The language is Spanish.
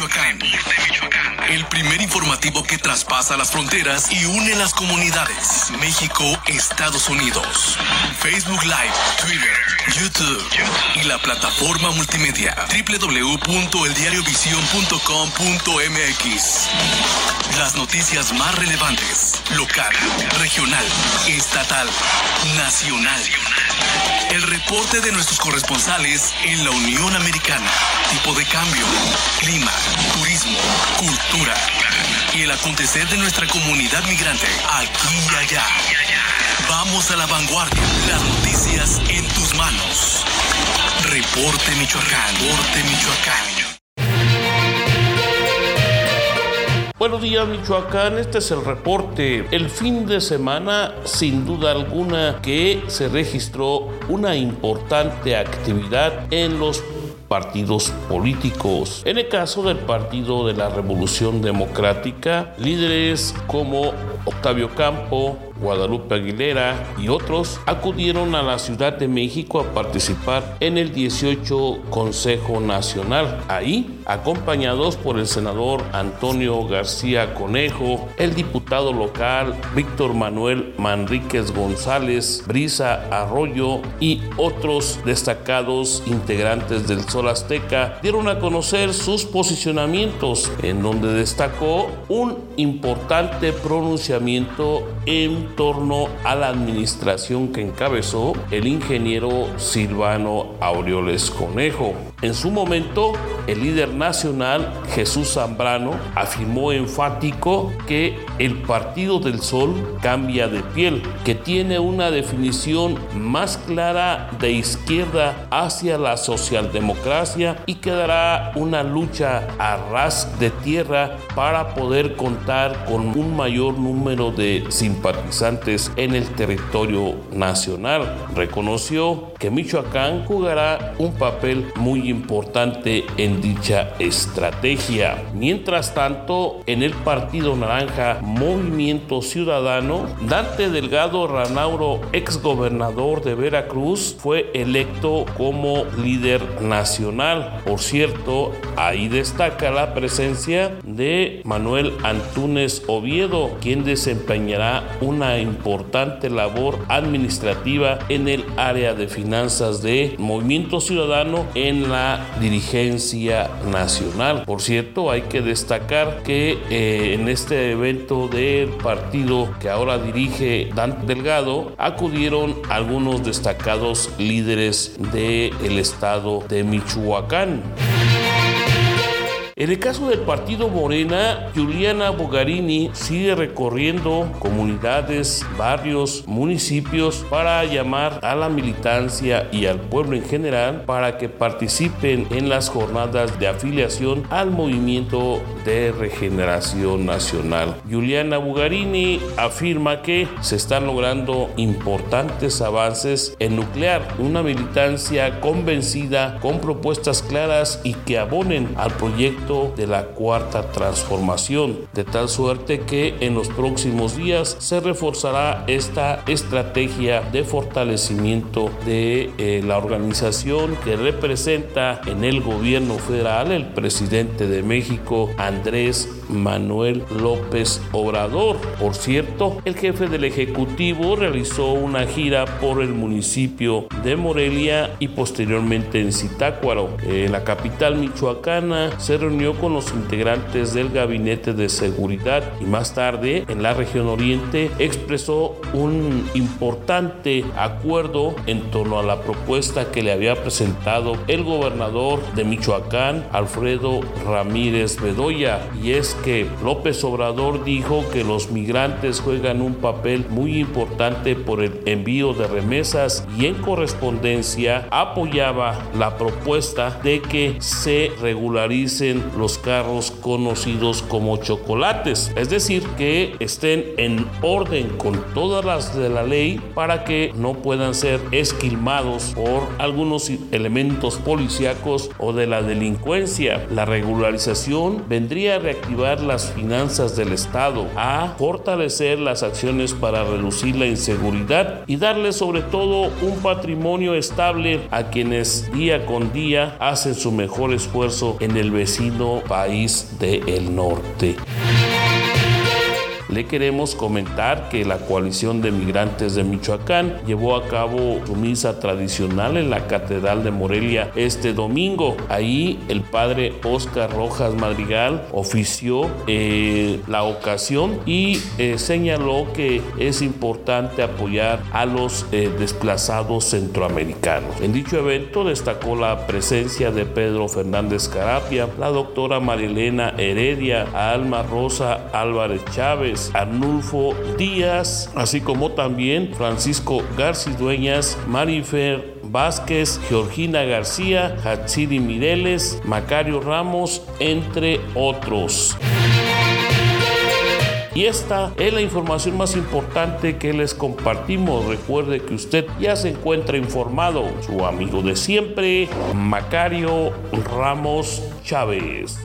Michoacán. El primer informativo que traspasa las fronteras y une las comunidades. México, Estados Unidos. Facebook Live, Twitter, YouTube y la plataforma multimedia www.eldiariovision.com.mx. Las noticias más relevantes, local, regional, estatal, nacional. El reporte de nuestros corresponsales en la Unión Americana. Tipo de cambio, clima, turismo, cultura y el acontecer de nuestra comunidad migrante aquí y allá. Vamos a la vanguardia. Las noticias en tus manos. Reporte Michoacán. Reporte Michoacán. Buenos días Michoacán, este es el reporte. El fin de semana, sin duda alguna, que se registró una importante actividad en los partidos políticos. En el caso del Partido de la Revolución Democrática, líderes como Octavio Campo, Guadalupe Aguilera y otros acudieron a la Ciudad de México a participar en el 18 Consejo Nacional. Ahí, acompañados por el senador Antonio García Conejo, el diputado local Víctor Manuel Manríquez González, Brisa Arroyo y otros destacados integrantes del Sol Azteca dieron a conocer sus posicionamientos, en donde destacó un importante pronunciamiento en torno a la administración que encabezó el ingeniero Silvano Aureoles Conejo. En su momento, el líder nacional Jesús Zambrano afirmó enfático que el Partido del Sol cambia de piel, que tiene una definición más clara de izquierda hacia la socialdemocracia y que dará una lucha a ras de tierra para poder contar con un mayor número de simpatizantes en el territorio nacional. Reconoció que Michoacán jugará un papel muy importante en dicha estrategia. Mientras tanto, en el Partido Naranja Movimiento Ciudadano, Dante Delgado Ranauro, ex gobernador de Veracruz, fue electo como líder nacional. Por cierto, ahí destaca la presencia de Manuel Antúnez Oviedo, quien desempeñará una importante labor administrativa en el área de finanzas de Movimiento Ciudadano en la dirigencia nacional. Por cierto, hay que destacar que eh, en este evento del partido que ahora dirige Dante Delgado acudieron algunos destacados líderes del estado de Michoacán. En el caso del partido Morena, Juliana Bogarini sigue recorriendo comunidades, barrios, municipios para llamar a la militancia y al pueblo en general para que participen en las jornadas de afiliación al movimiento de regeneración nacional. Juliana Bugarini afirma que se están logrando importantes avances en nuclear, una militancia convencida con propuestas claras y que abonen al proyecto de la cuarta transformación, de tal suerte que en los próximos días se reforzará esta estrategia de fortalecimiento de eh, la organización que representa en el gobierno federal el presidente de México, Andrés Manuel López Obrador. Por cierto, el jefe del Ejecutivo realizó una gira por el municipio de Morelia y posteriormente en Zitácuaro. En la capital michoacana se reunió con los integrantes del Gabinete de Seguridad y más tarde en la región oriente expresó un importante acuerdo en torno a la propuesta que le había presentado el gobernador de Michoacán, Alfredo Ramírez Bedoya, y es que López Obrador dijo que los migrantes juegan un papel muy importante por el envío de remesas y en correspondencia apoyaba la propuesta de que se regularicen los carros conocidos como chocolates, es decir, que estén en orden con todas las de la ley para que no puedan ser esquilmados por algunos elementos policíacos o de la delincuencia. La regularización vendría a reactivar las finanzas del Estado, a fortalecer las acciones para reducir la inseguridad y darle sobre todo un patrimonio estable a quienes día con día hacen su mejor esfuerzo en el vecino país del norte. Le queremos comentar que la coalición de migrantes de Michoacán llevó a cabo su misa tradicional en la Catedral de Morelia este domingo. Ahí el padre Oscar Rojas Madrigal ofició eh, la ocasión y eh, señaló que es importante apoyar a los eh, desplazados centroamericanos. En dicho evento destacó la presencia de Pedro Fernández Carapia, la doctora Marilena Heredia, Alma Rosa Álvarez Chávez, Arnulfo Díaz, así como también Francisco García Dueñas, Marifer Vázquez, Georgina García, Hatsiri Mireles, Macario Ramos, entre otros. Y esta es la información más importante que les compartimos. Recuerde que usted ya se encuentra informado. Su amigo de siempre, Macario Ramos Chávez.